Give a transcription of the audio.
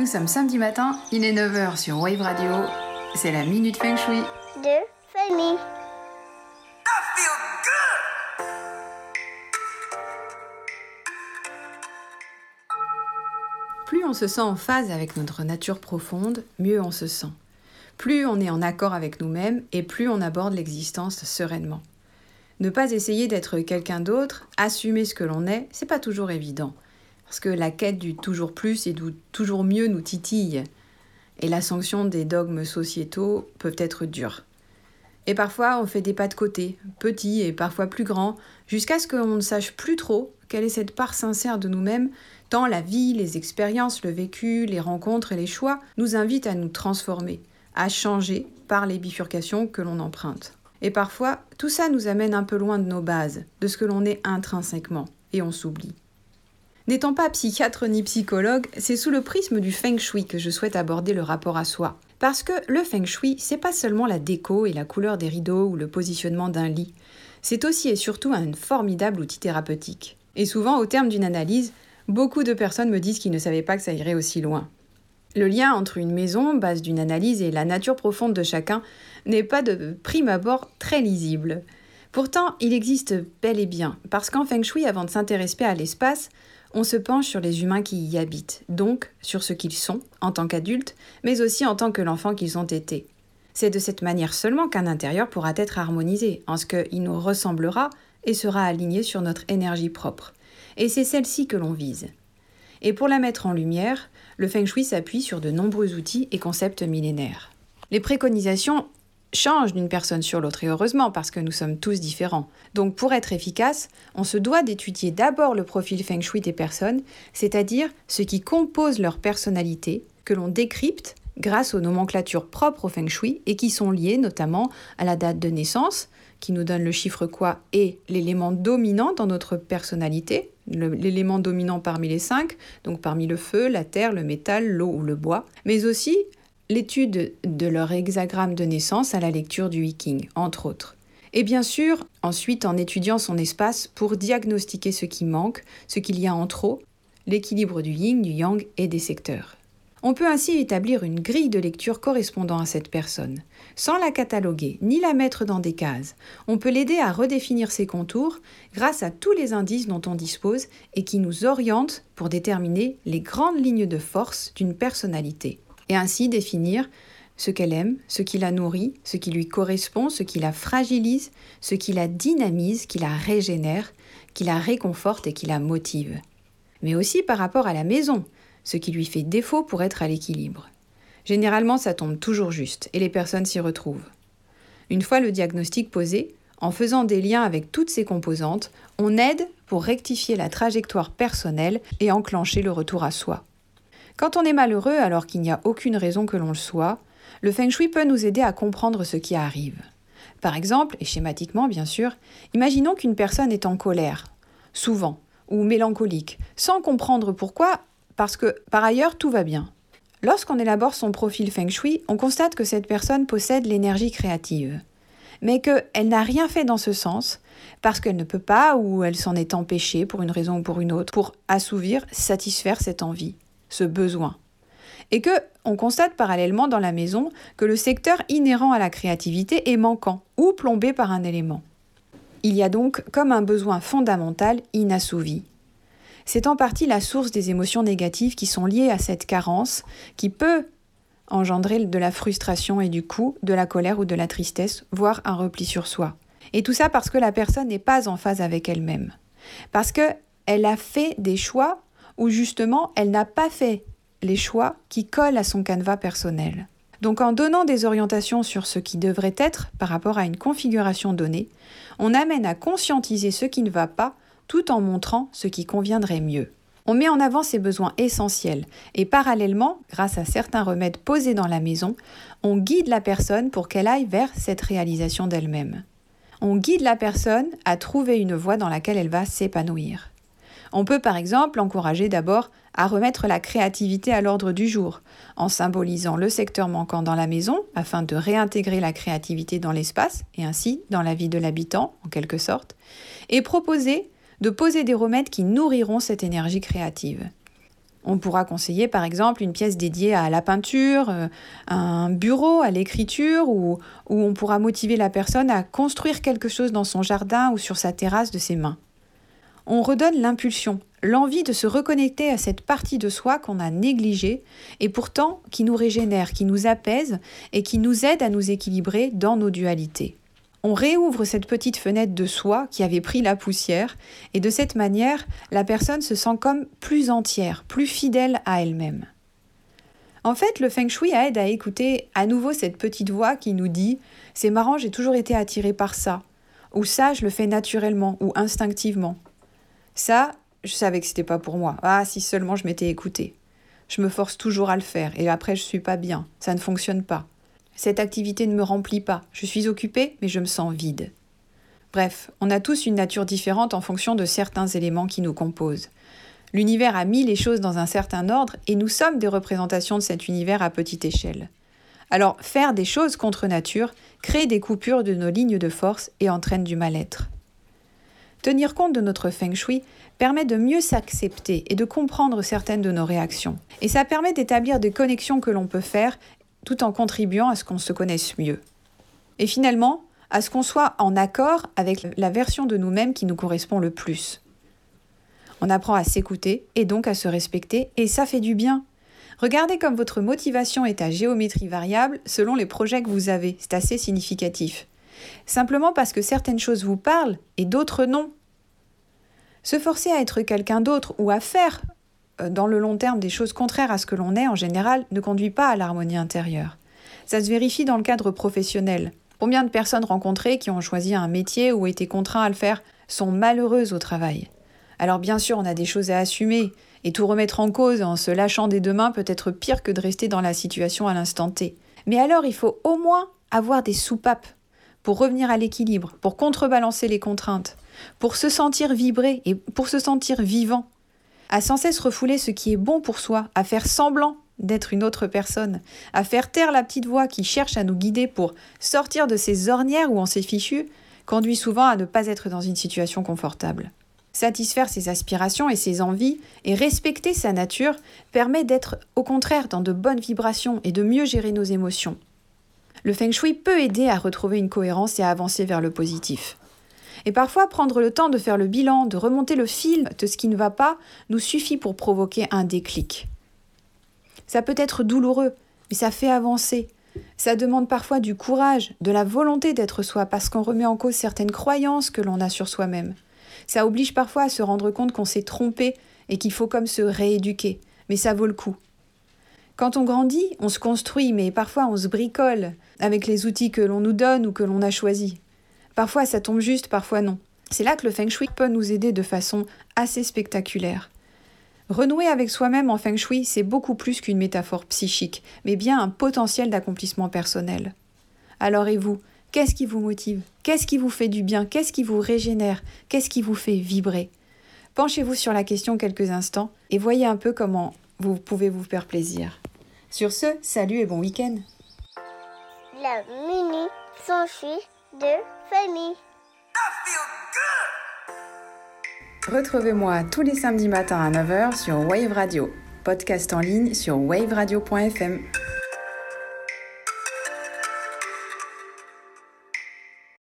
Nous sommes samedi matin, il est 9h sur Wave Radio. C'est la Minute Feng Shui. de Fanny. Plus on se sent en phase avec notre nature profonde, mieux on se sent. Plus on est en accord avec nous-mêmes et plus on aborde l'existence sereinement. Ne pas essayer d'être quelqu'un d'autre, assumer ce que l'on est, c'est pas toujours évident. Parce que la quête du toujours plus et du toujours mieux nous titille. Et la sanction des dogmes sociétaux peuvent être dures. Et parfois, on fait des pas de côté, petits et parfois plus grands, jusqu'à ce qu'on ne sache plus trop quelle est cette part sincère de nous-mêmes, tant la vie, les expériences, le vécu, les rencontres et les choix nous invitent à nous transformer, à changer par les bifurcations que l'on emprunte. Et parfois, tout ça nous amène un peu loin de nos bases, de ce que l'on est intrinsèquement, et on s'oublie. N'étant pas psychiatre ni psychologue, c'est sous le prisme du feng shui que je souhaite aborder le rapport à soi. Parce que le feng shui, c'est pas seulement la déco et la couleur des rideaux ou le positionnement d'un lit. C'est aussi et surtout un formidable outil thérapeutique. Et souvent, au terme d'une analyse, beaucoup de personnes me disent qu'ils ne savaient pas que ça irait aussi loin. Le lien entre une maison, base d'une analyse, et la nature profonde de chacun n'est pas de prime abord très lisible. Pourtant, il existe bel et bien, parce qu'en feng shui, avant de s'intéresser à l'espace, on se penche sur les humains qui y habitent, donc sur ce qu'ils sont en tant qu'adultes, mais aussi en tant que l'enfant qu'ils ont été. C'est de cette manière seulement qu'un intérieur pourra être harmonisé, en ce qu'il nous ressemblera et sera aligné sur notre énergie propre. Et c'est celle-ci que l'on vise. Et pour la mettre en lumière, le feng shui s'appuie sur de nombreux outils et concepts millénaires. Les préconisations changent d'une personne sur l'autre, et heureusement, parce que nous sommes tous différents. Donc pour être efficace, on se doit d'étudier d'abord le profil feng shui des personnes, c'est-à-dire ce qui compose leur personnalité, que l'on décrypte grâce aux nomenclatures propres au feng shui et qui sont liées notamment à la date de naissance, qui nous donne le chiffre quoi et l'élément dominant dans notre personnalité, l'élément dominant parmi les cinq, donc parmi le feu, la terre, le métal, l'eau ou le bois, mais aussi l'étude de leur hexagramme de naissance à la lecture du Viking, entre autres. Et bien sûr, ensuite en étudiant son espace pour diagnostiquer ce qui manque, ce qu'il y a en trop, l'équilibre du yin, du yang et des secteurs. On peut ainsi établir une grille de lecture correspondant à cette personne. Sans la cataloguer ni la mettre dans des cases, on peut l'aider à redéfinir ses contours grâce à tous les indices dont on dispose et qui nous orientent pour déterminer les grandes lignes de force d'une personnalité. Et ainsi définir ce qu'elle aime, ce qui la nourrit, ce qui lui correspond, ce qui la fragilise, ce qui la dynamise, qui la régénère, qui la réconforte et qui la motive. Mais aussi par rapport à la maison, ce qui lui fait défaut pour être à l'équilibre. Généralement, ça tombe toujours juste et les personnes s'y retrouvent. Une fois le diagnostic posé, en faisant des liens avec toutes ces composantes, on aide pour rectifier la trajectoire personnelle et enclencher le retour à soi. Quand on est malheureux alors qu'il n'y a aucune raison que l'on le soit, le feng shui peut nous aider à comprendre ce qui arrive. Par exemple, et schématiquement bien sûr, imaginons qu'une personne est en colère, souvent, ou mélancolique, sans comprendre pourquoi, parce que par ailleurs tout va bien. Lorsqu'on élabore son profil feng shui, on constate que cette personne possède l'énergie créative, mais qu'elle n'a rien fait dans ce sens, parce qu'elle ne peut pas ou elle s'en est empêchée pour une raison ou pour une autre, pour assouvir, satisfaire cette envie, ce besoin. Et que on constate parallèlement dans la maison que le secteur inhérent à la créativité est manquant ou plombé par un élément. Il y a donc comme un besoin fondamental inassouvi, c'est en partie la source des émotions négatives qui sont liées à cette carence, qui peut engendrer de la frustration et du coup de la colère ou de la tristesse, voire un repli sur soi. Et tout ça parce que la personne n'est pas en phase avec elle-même. Parce qu'elle a fait des choix où justement elle n'a pas fait les choix qui collent à son canevas personnel. Donc en donnant des orientations sur ce qui devrait être par rapport à une configuration donnée, on amène à conscientiser ce qui ne va pas tout en montrant ce qui conviendrait mieux. On met en avant ses besoins essentiels et parallèlement, grâce à certains remèdes posés dans la maison, on guide la personne pour qu'elle aille vers cette réalisation d'elle-même. On guide la personne à trouver une voie dans laquelle elle va s'épanouir. On peut par exemple encourager d'abord à remettre la créativité à l'ordre du jour, en symbolisant le secteur manquant dans la maison afin de réintégrer la créativité dans l'espace et ainsi dans la vie de l'habitant en quelque sorte, et proposer de poser des remèdes qui nourriront cette énergie créative. On pourra conseiller par exemple une pièce dédiée à la peinture, euh, un bureau, à l'écriture, ou, on pourra motiver la personne à construire quelque chose dans son jardin ou sur sa terrasse de ses mains. On redonne l'impulsion, l'envie de se reconnecter à cette partie de soi qu'on a négligée et pourtant qui nous régénère, qui nous apaise et qui nous aide à nous équilibrer dans nos dualités on réouvre cette petite fenêtre de soi qui avait pris la poussière, et de cette manière, la personne se sent comme plus entière, plus fidèle à elle-même. En fait, le feng shui aide à écouter à nouveau cette petite voix qui nous dit C'est marrant, j'ai toujours été attiré par ça, ou ça, je le fais naturellement ou instinctivement. Ça, je savais que c'était pas pour moi. Ah, si seulement je m'étais écouté. Je me force toujours à le faire, et après je suis pas bien, ça ne fonctionne pas. Cette activité ne me remplit pas. Je suis occupée, mais je me sens vide. Bref, on a tous une nature différente en fonction de certains éléments qui nous composent. L'univers a mis les choses dans un certain ordre et nous sommes des représentations de cet univers à petite échelle. Alors, faire des choses contre nature crée des coupures de nos lignes de force et entraîne du mal-être. Tenir compte de notre feng shui permet de mieux s'accepter et de comprendre certaines de nos réactions. Et ça permet d'établir des connexions que l'on peut faire tout en contribuant à ce qu'on se connaisse mieux. Et finalement, à ce qu'on soit en accord avec la version de nous-mêmes qui nous correspond le plus. On apprend à s'écouter et donc à se respecter, et ça fait du bien. Regardez comme votre motivation est à géométrie variable selon les projets que vous avez, c'est assez significatif. Simplement parce que certaines choses vous parlent et d'autres non. Se forcer à être quelqu'un d'autre ou à faire euh, dans le long terme des choses contraires à ce que l'on est en général ne conduit pas à l'harmonie intérieure. Ça se vérifie dans le cadre professionnel. Combien de personnes rencontrées qui ont choisi un métier ou été contraints à le faire sont malheureuses au travail? Alors bien sûr, on a des choses à assumer, et tout remettre en cause en se lâchant des deux mains peut être pire que de rester dans la situation à l'instant T. Mais alors, il faut au moins avoir des soupapes pour revenir à l'équilibre, pour contrebalancer les contraintes, pour se sentir vibrer et pour se sentir vivant à sans cesse refouler ce qui est bon pour soi, à faire semblant d'être une autre personne, à faire taire la petite voix qui cherche à nous guider pour sortir de ces ornières où on s'est fichu, conduit souvent à ne pas être dans une situation confortable. Satisfaire ses aspirations et ses envies et respecter sa nature permet d'être au contraire dans de bonnes vibrations et de mieux gérer nos émotions. Le feng shui peut aider à retrouver une cohérence et à avancer vers le positif. Et parfois, prendre le temps de faire le bilan, de remonter le fil de ce qui ne va pas, nous suffit pour provoquer un déclic. Ça peut être douloureux, mais ça fait avancer. Ça demande parfois du courage, de la volonté d'être soi, parce qu'on remet en cause certaines croyances que l'on a sur soi-même. Ça oblige parfois à se rendre compte qu'on s'est trompé et qu'il faut comme se rééduquer, mais ça vaut le coup. Quand on grandit, on se construit, mais parfois on se bricole avec les outils que l'on nous donne ou que l'on a choisis. Parfois ça tombe juste, parfois non. C'est là que le feng shui peut nous aider de façon assez spectaculaire. Renouer avec soi-même en feng shui, c'est beaucoup plus qu'une métaphore psychique, mais bien un potentiel d'accomplissement personnel. Alors et vous, qu'est-ce qui vous motive? Qu'est-ce qui vous fait du bien? Qu'est-ce qui vous régénère? Qu'est-ce qui vous fait vibrer? Penchez-vous sur la question quelques instants et voyez un peu comment vous pouvez vous faire plaisir. Sur ce, salut et bon week-end. La mini de famille. Retrouvez-moi tous les samedis matins à 9h sur Wave Radio, podcast en ligne sur waveradio.fm.